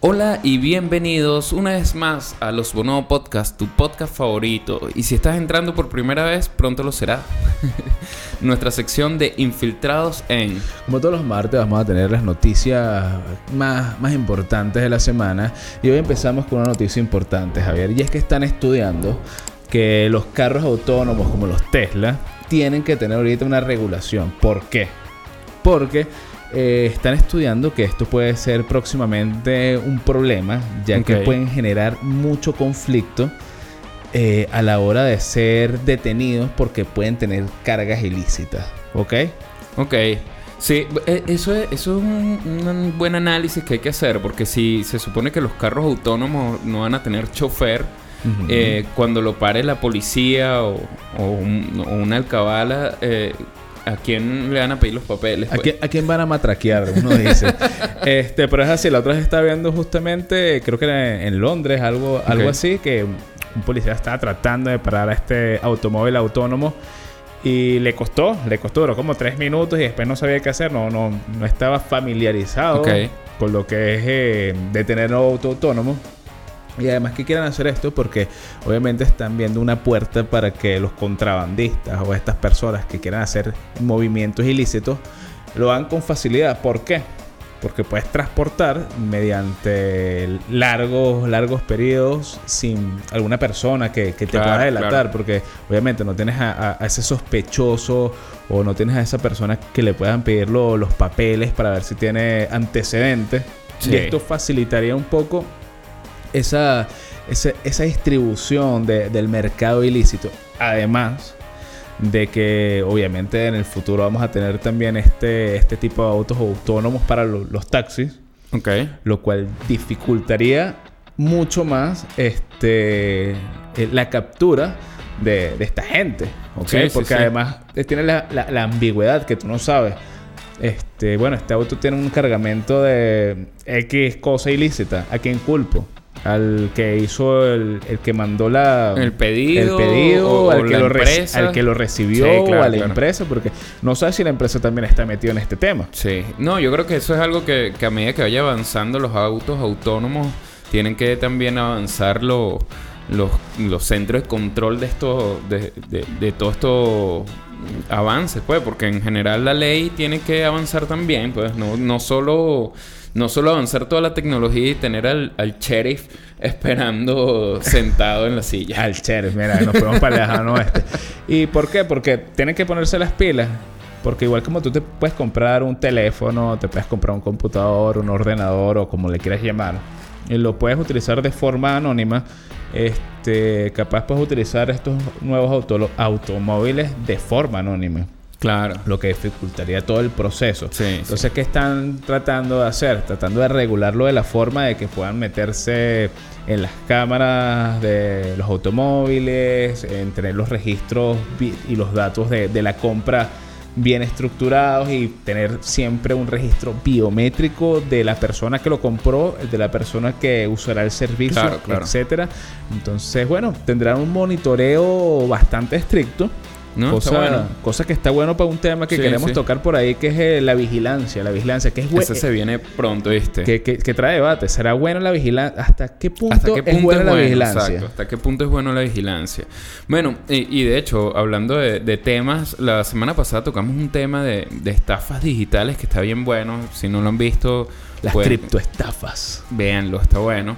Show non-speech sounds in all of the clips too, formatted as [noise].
Hola y bienvenidos una vez más a Los Bono Podcast, tu podcast favorito. Y si estás entrando por primera vez, pronto lo será. [laughs] Nuestra sección de infiltrados en... Como todos los martes vamos a tener las noticias más, más importantes de la semana. Y hoy empezamos con una noticia importante, Javier. Y es que están estudiando que los carros autónomos como los Tesla tienen que tener ahorita una regulación. ¿Por qué? Porque eh, están estudiando que esto puede ser próximamente un problema, ya que pueden generar mucho conflicto eh, a la hora de ser detenidos porque pueden tener cargas ilícitas. ¿Ok? Ok. Sí, eh, eso es, eso es un, un buen análisis que hay que hacer, porque si se supone que los carros autónomos no van a tener chofer, eh, cuando lo pare la policía o, o un- o una alcabala, eh, ¿a quién le van a pedir los papeles? ¿A pues? quién, a quién van a matraquear? Uno dice. [laughs] este, pero es así. La otra vez estaba viendo justamente, creo que era en Londres, algo, algo así, que un policía estaba tratando de parar a este automóvil autónomo y le costó, le costó, duró como tres minutos y después no sabía qué hacer, no, no, no estaba familiarizado con lo que es eh, detener un auto autónomo. Y además que quieran hacer esto porque obviamente están viendo una puerta para que los contrabandistas o estas personas que quieran hacer movimientos ilícitos lo hagan con facilidad. ¿Por qué? Porque puedes transportar mediante largos, largos periodos sin alguna persona que, que te Claro, pueda delatar. claro. Porque obviamente no tienes a, ese sospechoso o no tienes a esa persona que le puedan pedir lo- los papeles para ver si tiene antecedentes. Sí. Y esto facilitaría un poco esa, esa, esa distribución de- del mercado ilícito. Además de que obviamente en el futuro vamos a tener también este, este tipo de autos autónomos para lo- los taxis, Ok. lo cual dificultaría mucho más este, eh, la captura de, de esta gente. ¿ok? Sí, sí, Porque sí. además eh, tiene la, la- la ambigüedad que tú no sabes. Este, bueno, este auto tiene un cargamento de X cosa ilícita. ¿A quién culpo? Al que hizo el, el que mandó la El pedido, el pedido, o- al, o que la lo empresa. al que lo recibió Sí, claro, o a la claro. empresa, porque no sabes si la empresa también está metida en este tema. Sí, no, yo creo que eso es algo que, que a medida que vaya avanzando los autos autónomos, tienen que también avanzar lo- los, los centros de control de esto, de, de, de todo esto avances, pues, porque en general la ley tiene que avanzar también, pues, no, no solo no solo avanzar toda la tecnología y tener al, sheriff esperando sentado en la silla. Al sheriff, mira, nos fuimos para el. ¿Y por qué? Porque tienen que ponerse las pilas. Porque igual como tú te puedes comprar un teléfono, te puedes comprar un computador, un ordenador o como le quieras llamar, y lo puedes utilizar de forma anónima, este, capaz puedes utilizar estos nuevos auto- automóviles de forma anónima, Claro. lo que dificultaría todo el proceso. Sí, sí. Entonces, ¿qué están tratando de hacer? Tratando de regularlo de la forma de que puedan meterse en las cámaras de los automóviles, en tener los registros y los datos de, de la compra bien estructurados y tener siempre un registro biométrico de la persona que lo compró, de la persona que usará el servicio, Claro, claro. etcétera. Entonces, bueno, tendrán un monitoreo bastante estricto. No, cosa, bueno. cosa que está bueno para un tema que Sí, queremos sí. tocar por ahí, que es eh, la vigilancia. La vigilancia, que es bu- Ese se viene pronto, ¿viste? que, que- que trae debate. ¿Será buena la vigilancia? ¿Hasta qué punto, ¿Hasta qué punto es buena la vigilancia? Exacto, ¿hasta qué punto es bueno la vigilancia? Bueno, y, y de hecho, hablando de, de temas, la semana pasada tocamos un tema de, de estafas digitales que está bien bueno. Si no lo han visto, Las pues, criptoestafas. véanlo, está bueno.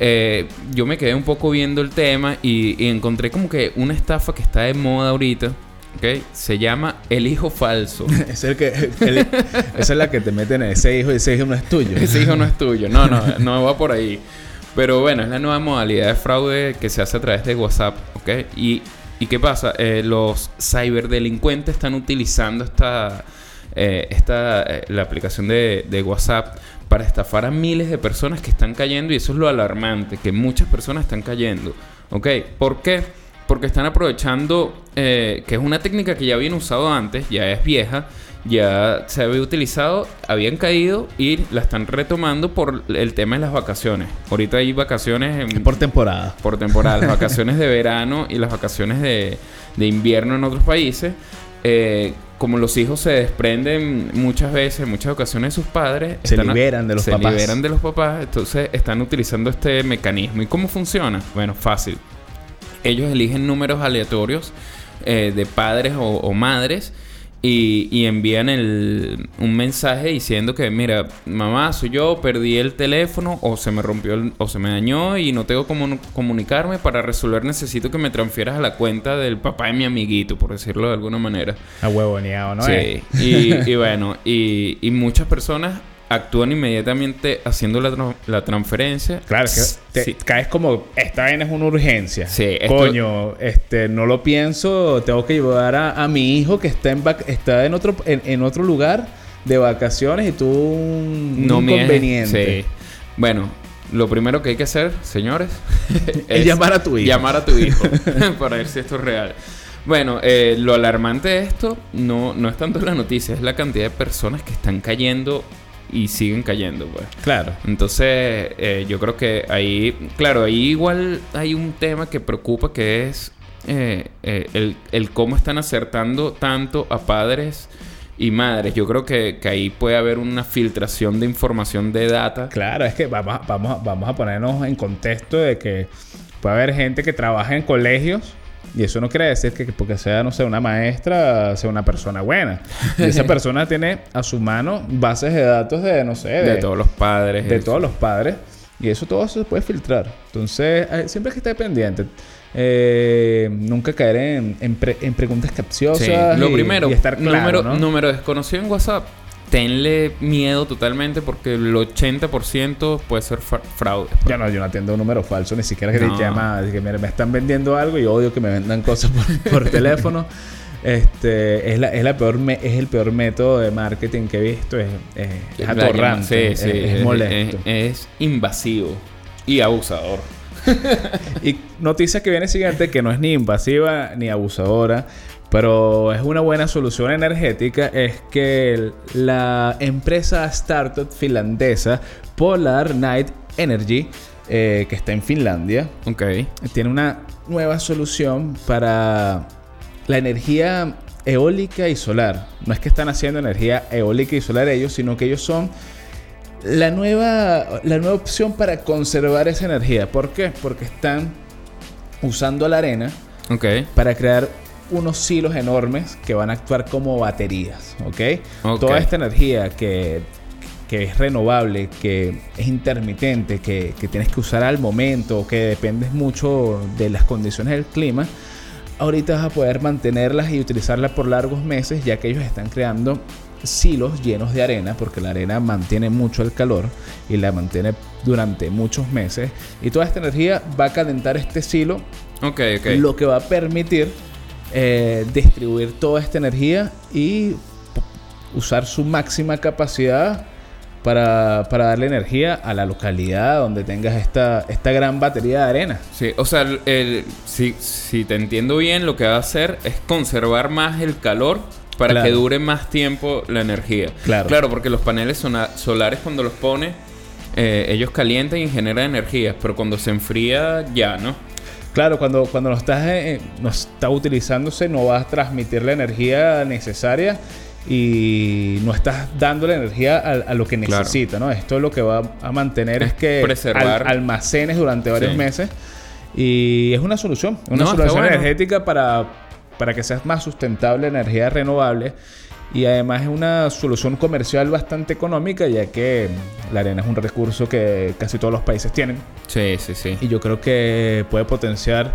Eh, yo me quedé un poco viendo el tema y, y encontré como que una estafa que está de moda ahorita, ¿ok? Se llama el hijo falso. [laughs] Es el que, el- esa es la que te meten en ese hijo y ese hijo no es tuyo. Ese hijo no es tuyo. No, no, [laughs] no va por ahí. Pero bueno, es la nueva modalidad de fraude que se hace a través de WhatsApp, ¿ok? Y, ¿y qué pasa? Eh, los ciberdelincuentes están utilizando esta, eh, esta eh, la aplicación de, de WhatsApp para estafar a miles de personas que están cayendo y eso es lo alarmante, que muchas personas están cayendo, ¿ok? ¿Por qué? Porque están aprovechando, eh, que es una técnica que ya habían usado antes, ya es vieja, ya se había utilizado, habían caído y la están retomando por el tema de las vacaciones. Ahorita hay vacaciones en- por temporada. por temporada, las vacaciones de verano y las vacaciones de, de invierno en otros países. Eh, como los hijos se desprenden muchas veces, en muchas ocasiones de sus padres, Se están liberan de los se papás. liberan de los papás, entonces están utilizando este mecanismo. ¿Y cómo funciona? Bueno, fácil. Ellos eligen números aleatorios eh, de padres o, o madres y, y envían el- un mensaje diciendo que, mira, mamá, soy yo, perdí el teléfono o se me rompió el- o se me dañó y no tengo cómo comunicarme. Para resolver necesito que me transfieras a la cuenta del papá de mi amiguito, por decirlo de alguna manera. A huevoneado, ¿no? Sí, Eh, y, y [laughs] bueno, y, y muchas personas actúan inmediatamente haciendo la, tra- la transferencia. Claro, que te Sí. caes como, esta vaina es una urgencia. Sí, esto- Coño, este, no lo pienso, tengo que llevar a, a mi hijo que está en, vac- está en, otro, en, en otro lugar de vacaciones y tuvo un, no inconveniente. Sí. Bueno, lo primero que hay que hacer, señores, [laughs] Es llamar a tu hijo. Llamar a tu hijo [laughs] [laughs] para ver si esto es real. Bueno, eh, lo alarmante de esto no, no es tanto la noticia, es la cantidad de personas que están cayendo y siguen cayendo, pues. Claro. Entonces, eh, yo creo que ahí, claro, ahí igual hay un tema que preocupa que es eh, eh, el, el cómo están acertando tanto a padres y madres. Yo creo que, que ahí puede haber una filtración de información de data. Claro, es que vamos, vamos, vamos a ponernos en contexto de que puede haber gente que trabaja en colegios y eso no quiere decir que porque sea, no sé, una maestra, sea una persona buena. Y esa [laughs] persona tiene a su mano bases de datos de, no sé, De todos los padres. de eso. todos los padres. Y eso todo se puede filtrar. Entonces, eh, siempre hay que estar pendiente. Eh, nunca caer en, en pre- en preguntas capciosas. Sí, lo y- primero, y estar claro, número, ¿no? número desconocido en WhatsApp. Tenle miedo totalmente porque el 80% puede ser fra- fraude. Yo no, yo no atiendo un número falso, ni siquiera que No. te llama, que me están vendiendo algo y odio que me vendan cosas por, [laughs] por teléfono. Este es la, es la peor me- es el peor método de marketing que he visto, es, atorrante, sí, sí, es, es molesto. es- es invasivo y abusador. [laughs] Y noticia que viene siguiente, que no es ni invasiva ni abusadora, pero es una buena solución energética, es que la empresa startup finlandesa Polar Night Energy, eh, que está en Finlandia, Ok. tiene una nueva solución para la energía eólica y solar. No es que están haciendo energía eólica y solar ellos, sino que ellos son la nueva, la nueva opción para conservar esa energía. ¿Por qué? Porque están usando la arena Ok. para crear unos silos enormes que van a actuar como baterías, ¿ok? Toda esta energía que, que es renovable, que es intermitente, que, que tienes que usar al momento, que dependes mucho de las condiciones del clima, ahorita vas a poder mantenerlas y utilizarlas por largos meses, ya que ellos están creando silos llenos de arena, porque la arena mantiene mucho el calor y la mantiene durante muchos meses. Y toda esta energía va a calentar este silo Ok, ok. lo que va a permitir eh, distribuir toda esta energía y usar su máxima capacidad para, para darle energía a la localidad donde tengas esta, esta gran batería de arena. Sí, o sea, el- el- si, si te entiendo bien, lo que va a hacer es conservar más el calor para Claro. que dure más tiempo la energía. Claro. Claro, porque los paneles solares cuando los pone, eh, ellos calientan y generan energía, pero cuando se enfría ya, ¿no? Claro, cuando, cuando no, estás, eh, no está utilizándose, no vas a transmitir la energía necesaria y no estás dando la energía a, a lo que Claro. necesita, ¿no? Esto lo que va a mantener es, Es que preservar. al- almacenes durante varios Sí. meses y es una solución, una No, solución bueno. energética para, para que seas más sustentable, energía renovable y además es una solución comercial bastante económica ya que la arena es un recurso que casi todos los países tienen. Sí, sí, sí. Y yo creo que puede potenciar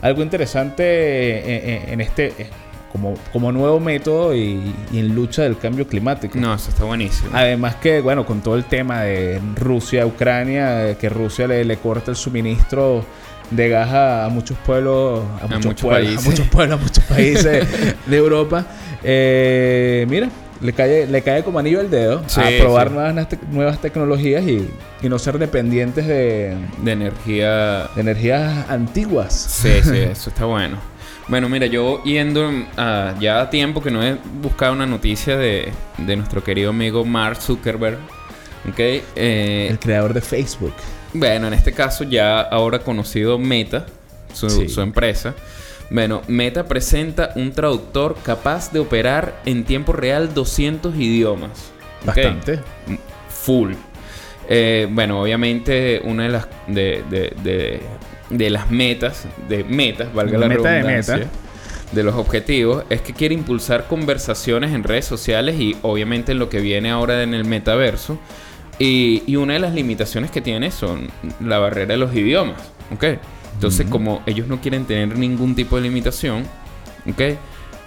algo interesante en, en- en este eh, como, como nuevo método y, y en lucha del cambio climático. No, eso está buenísimo. Además que, bueno, con todo el tema de Rusia, Ucrania, eh, que Rusia le, le corta el suministro de gas a, a muchos pueblos, a, muchos, muchos pueblos, países. a muchos pueblos, a muchos [laughs] países de Europa. Eh, mira, le cae, le cae como anillo al dedo Sí, a probar sí. nuevas, nuevas tecnologías y, y no ser dependientes de, De energía de energías antiguas. Sí, sí, eso está bueno. Bueno, mira, yo yendo a ya a tiempo que no he buscado una noticia de, de nuestro querido amigo Mark Zuckerberg. ¿Ok? Eh, El creador de Facebook. bueno, en este caso ya ahora conocido Meta, su, Sí. su empresa. Bueno, Meta presenta un traductor capaz de operar en tiempo real 200 idiomas. Bastante. Full. Eh, bueno, obviamente una de las de, de- de- de las metas, de metas, valga la Meta de redundancia, meta. de los objetivos, es que quiere impulsar conversaciones en redes sociales y obviamente en lo que viene ahora en el metaverso. Y, y una de las limitaciones que tiene son la barrera de los idiomas, ¿ok? Entonces, como ellos no quieren tener ningún tipo de limitación, ¿ok?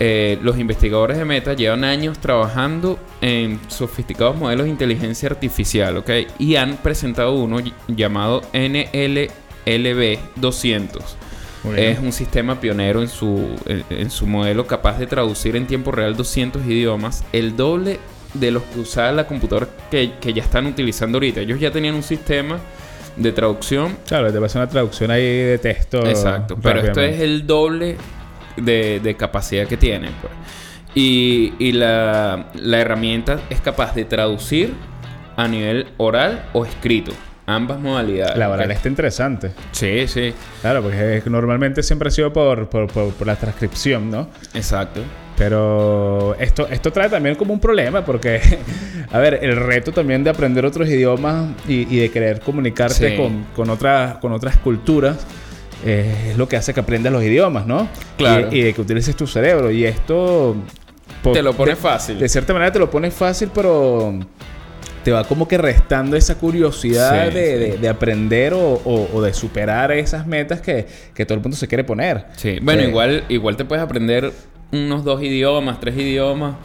Eh, los investigadores de Meta llevan años trabajando en sofisticados modelos de inteligencia artificial, ¿ok? Y han presentado uno ll- llamado NLLB 200. Muy bien. Es un sistema pionero en su, en, en su modelo capaz de traducir en tiempo real 200 idiomas, el doble de los que usaba la computadora que, que ya están utilizando ahorita. Ellos ya tenían un sistema de traducción Claro, te pasa una traducción ahí de texto. Exacto, pero esto es el doble de, de capacidad que tiene. Pues. Y, y la, la herramienta es capaz de traducir a nivel oral o escrito. Ambas modalidades. La oral está interesante. Sí, sí, Claro, porque normalmente siempre ha sido por, por, por- por la transcripción, ¿no? exacto. Pero esto, esto trae también como un problema porque, [laughs] a ver, el reto también de aprender otros idiomas y, y de querer comunicarte Sí. con, con, otras, con otras culturas eh, es lo que hace que aprendas los idiomas, ¿no? Claro. Y, y de que utilices tu cerebro. Y esto... Te lo pone de- fácil. De cierta manera te lo pone fácil, pero te va como que restando esa curiosidad Sí, de, sí. de- de aprender o, o- o de superar esas metas que, que todo el mundo se quiere poner. Sí. Bueno, Eh, igual, igual te puedes aprender unos dos idiomas, tres idiomas,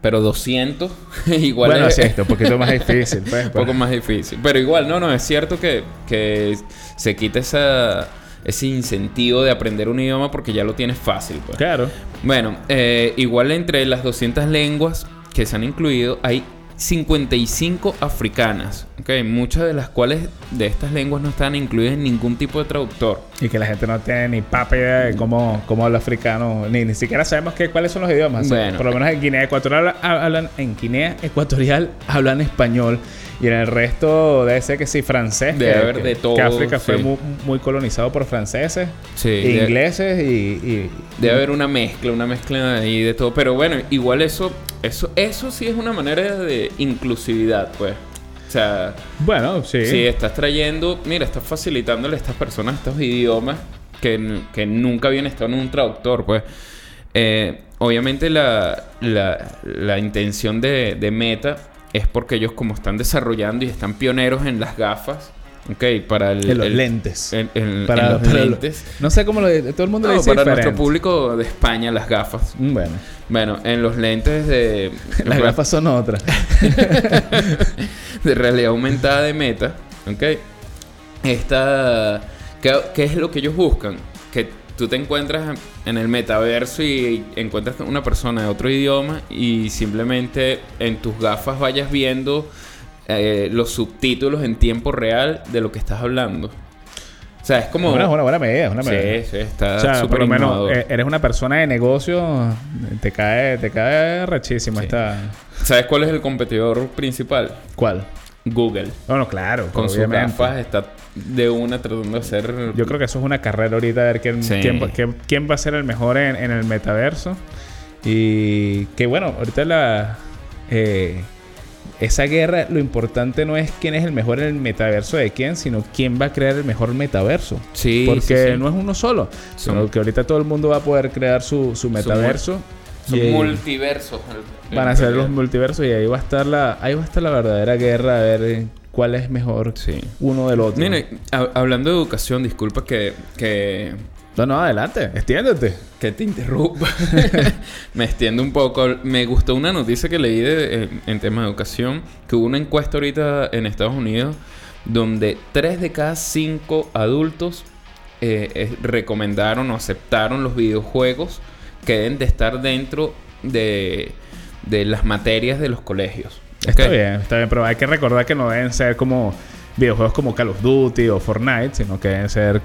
pero 200 [laughs] igual bueno, es, esto un poquito más difícil. Pues, [laughs] un poco más difícil. Pero igual, no, no, es cierto que, que se quita esa, ese incentivo de aprender un idioma porque ya lo tienes fácil. Pues. Claro. Bueno, eh, igual entre las 200 lenguas que se han incluido hay 55 africanas, ¿ok? Muchas de las cuales de estas lenguas no están incluidas en ningún tipo de traductor. Y que la gente no tiene ni papa idea de cómo, cómo habla africano, ni, ni siquiera sabemos qué, cuáles son los idiomas. Bueno. Por lo menos en Guinea Ecuatorial hablan, en Guinea Ecuatorial hablan español y en el resto debe ser que sí, francés. Debe que, haber que- de todo, Que África fue muy, muy colonizado por franceses, Sí, e de- ingleses y, y- Debe haber una mezcla, una mezcla ahí de todo. Pero bueno, igual eso, eso, eso sí es una manera de inclusividad, pues. O sea, Bueno, sí. si estás trayendo, mira, estás facilitándole a estas personas estos idiomas que, que nunca habían estado en un traductor, pues. Eh, obviamente la, la, la intención de, de Meta es porque ellos como están desarrollando y están pioneros en las gafas, ok, para el... En los el- lentes. en- en- Para- en los para lo- lentes. No sé cómo lo todo el mundo le No, dice para diferente. nuestro público de España, las gafas. Mm, Bueno, Bueno, en los lentes de, [laughs] las gafas son otras. [laughs] de realidad aumentada de meta, ¿ok? Esta, ¿qué, qué es lo que ellos buscan? Que tú te encuentras en el metaverso y encuentras con una persona de otro idioma y simplemente en tus gafas vayas viendo eh, los subtítulos en tiempo real de lo que estás hablando. O sea, es como... Una, una buena medida, es una medida. sí, sí, está O sea, por súper lo menos eh, eres una persona de negocio, te cae, te cae rachísimo Sí. esta. ¿Sabes cuál es el competidor principal? ¿Cuál? Google. Bueno, claro, Con sus obviamente. gafas está de una tratando de hacer... Yo creo que eso es una carrera ahorita a ver quién, Sí. quién, va- quién- quién va a ser el mejor en, en el metaverso. Y que bueno, ahorita la eh, esa guerra, lo importante no es quién es el mejor en el metaverso de quién, sino quién va a crear el mejor metaverso. Sí, Porque sí, sí. no es uno solo, sino que ahorita todo el mundo va a poder crear su, su metaverso. Ahí multiversos. van a ser los multiversos y ahí va a estar la, ahí va a estar la verdadera guerra a ver cuál es mejor Sí. uno del otro. Mire, hab- hablando de educación, disculpa que, que, No, no, adelante, extiéndete. que te interrumpa. [laughs] Me extiendo un poco. Me gustó una noticia que leí de, en, en tema de educación, que hubo una encuesta ahorita en Estados Unidos donde 3 de cada 5 adultos eh, eh, recomendaron o aceptaron los videojuegos que deben de estar dentro de, de las materias de los colegios. Está bien, está bien, pero hay que recordar que no deben ser como videojuegos como Call of Duty o Fortnite, sino que deben ser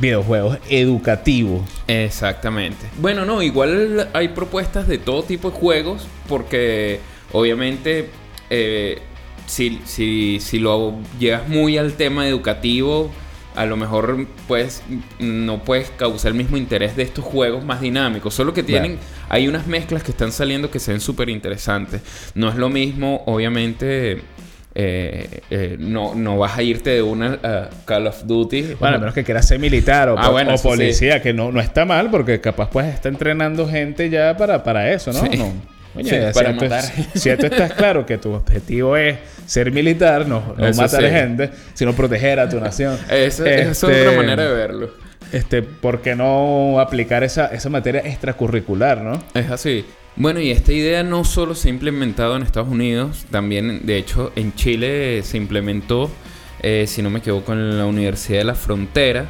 videojuegos educativos. Exactamente. Bueno, no, igual hay propuestas de todo tipo de juegos porque obviamente eh, si, si, si lo llevas muy al tema educativo, a lo mejor pues no puedes causar el mismo interés de estos juegos más dinámicos. Solo que tienen, hay unas mezclas que están saliendo que se ven súper interesantes. No es lo mismo, obviamente. Eh, eh, no, no vas a irte de una a Call of Duty. Bueno, a menos que quieras ser militar o, Ah, bueno, o eso sí. policía, que no, no está mal, porque capaz pues está entrenando gente ya para, para eso, ¿no? Sí. No. Oye, Sí, si para es- matar. [laughs] si esto estás claro que tu objetivo es ser militar, no, no matar gente, sino proteger a tu nación. [laughs] Esa, es Este, otra manera de verlo. Este, ¿por qué no aplicar esa, esa materia extracurricular, no? Es así. Bueno, y esta idea no solo se ha implementado en Estados Unidos, también, de hecho, en Chile se implementó, eh, si no me equivoco, en la Universidad de la Frontera.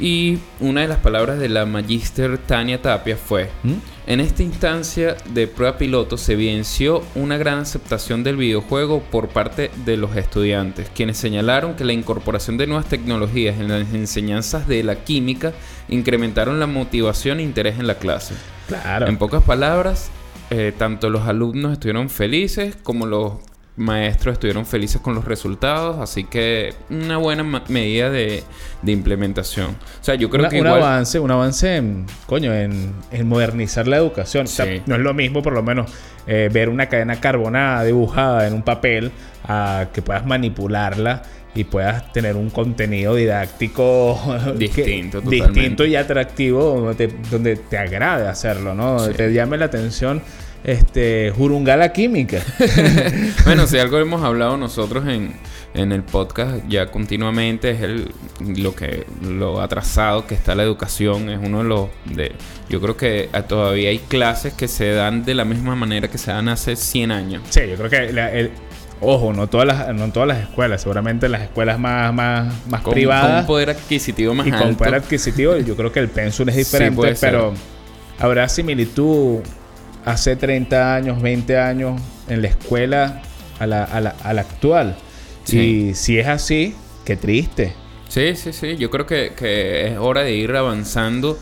Y una de las palabras de la magíster Tania Tapia fue, ¿Mm? en esta instancia de prueba piloto se evidenció una gran aceptación del videojuego por parte de los estudiantes, quienes señalaron que la incorporación de nuevas tecnologías en las enseñanzas de la química incrementaron la motivación e interés en la clase. Claro. En pocas palabras, eh, tanto los alumnos estuvieron felices como los maestros estuvieron felices con los resultados, así que una buena medida de, de implementación. O sea, yo creo Una- que un igual... avance, un avance en, coño, en, en modernizar la educación. O sea, no es lo mismo, por lo menos, eh, ver una cadena carbonada dibujada en un papel a que puedas manipularla y puedas tener un contenido didáctico [laughs] que- Distinto, totalmente. distinto y atractivo donde te, donde te agrade hacerlo, ¿no? Sí. Te llame la atención este Jurungala Química. [laughs] [laughs] bueno, si algo hemos hablado nosotros en, en el podcast ya continuamente es el lo que lo atrasado que está la educación es uno de los de yo creo que ah, todavía hay clases que se dan de la misma manera que se dan hace 100 años. Sí, yo creo que la- el, ojo, no todas las, no todas las escuelas, seguramente las escuelas más, más, más Con, con privadas un poder adquisitivo más y con alto. poder adquisitivo, yo creo que el pensum es diferente, pero habrá similitud hace 30 años, 20 años en la escuela a la, a la, a la actual. Sí. Y si es así, qué triste. Sí, sí, sí. Yo creo que, que es hora de ir avanzando.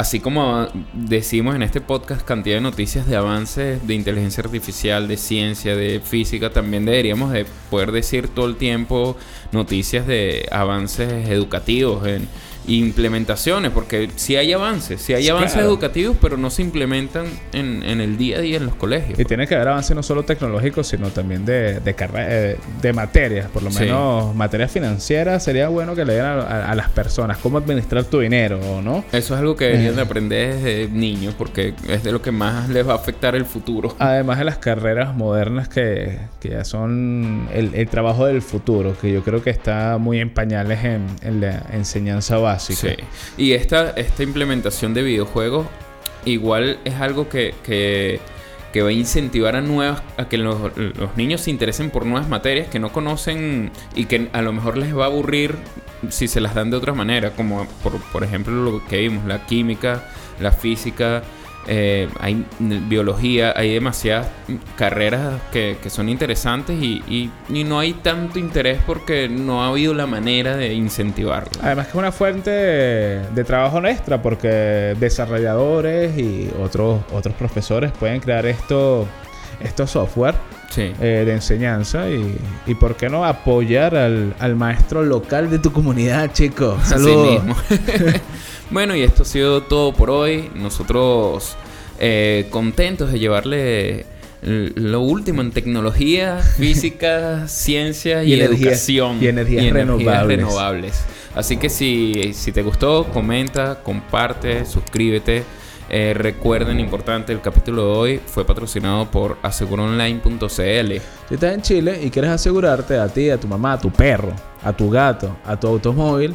Así como decimos en este podcast cantidad de noticias de avances de inteligencia artificial, de ciencia, de física, también deberíamos de poder decir todo el tiempo noticias de avances educativos en implementaciones, porque sí hay avances, sí hay avances educativos, pero no se implementan en, en el día a día en los colegios. Y tiene que haber avance no solo tecnológico, sino también de, de, eh, de materias. Por lo Sí. menos materias financieras. Sería bueno que le dieran a, a- a las personas cómo administrar tu dinero, ¿no? Eso es algo que deberían de aprender desde niños, porque es de lo que más les va a afectar el futuro. Además de las carreras modernas que, que ya son el, el trabajo del futuro, que yo creo que está muy en pañales en, en la enseñanza básica. Sí. Y esta, esta implementación de videojuegos igual es algo que, que, va a incentivar a nuevas a que los, los niños se interesen por nuevas materias que no conocen y que a lo mejor les va a aburrir si se las dan de otra manera, como por, por ejemplo lo que vimos, la química, la física, eh, hay biología, hay demasiadas carreras que, son interesantes y, y- no hay tanto interés porque no ha habido la manera de incentivarlo. Además que es una fuente de, trabajo extra porque desarrolladores y otros, otros profesores pueden crear esto, software Sí. eh, de enseñanza y, y por qué no apoyar al, al maestro local de tu comunidad, chicos. Saludos. [laughs] bueno, y esto ha sido todo por hoy. Nosotros eh, contentos de llevarle lo último en tecnología, física, [laughs] ciencia y, Y energía- educación. y energías renovables. renovables. Así que si, si te gustó, comenta, comparte, suscríbete. Eh, recuerden, importante, el capítulo de hoy fue patrocinado por aseguronline.cl. Si estás en Chile y quieres asegurarte a ti, a tu mamá, a tu perro, a tu gato, a tu automóvil,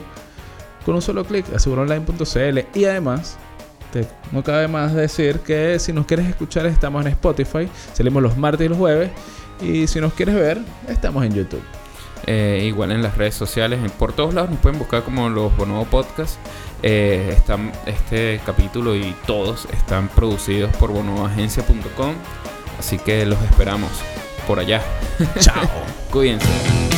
con un solo clic, aseguronline.cl. Y además, te- no cabe más decir que si nos quieres escuchar, estamos en Spotify. Salimos los martes y los jueves. Y si nos quieres ver, estamos en YouTube. Eh, igual en las redes sociales, por todos lados nos pueden buscar como los Bonobo Podcast. Eh, están, este capítulo y todos están producidos por bonoboagencia.com. Así que los esperamos por allá. Chao. [laughs] Cuídense.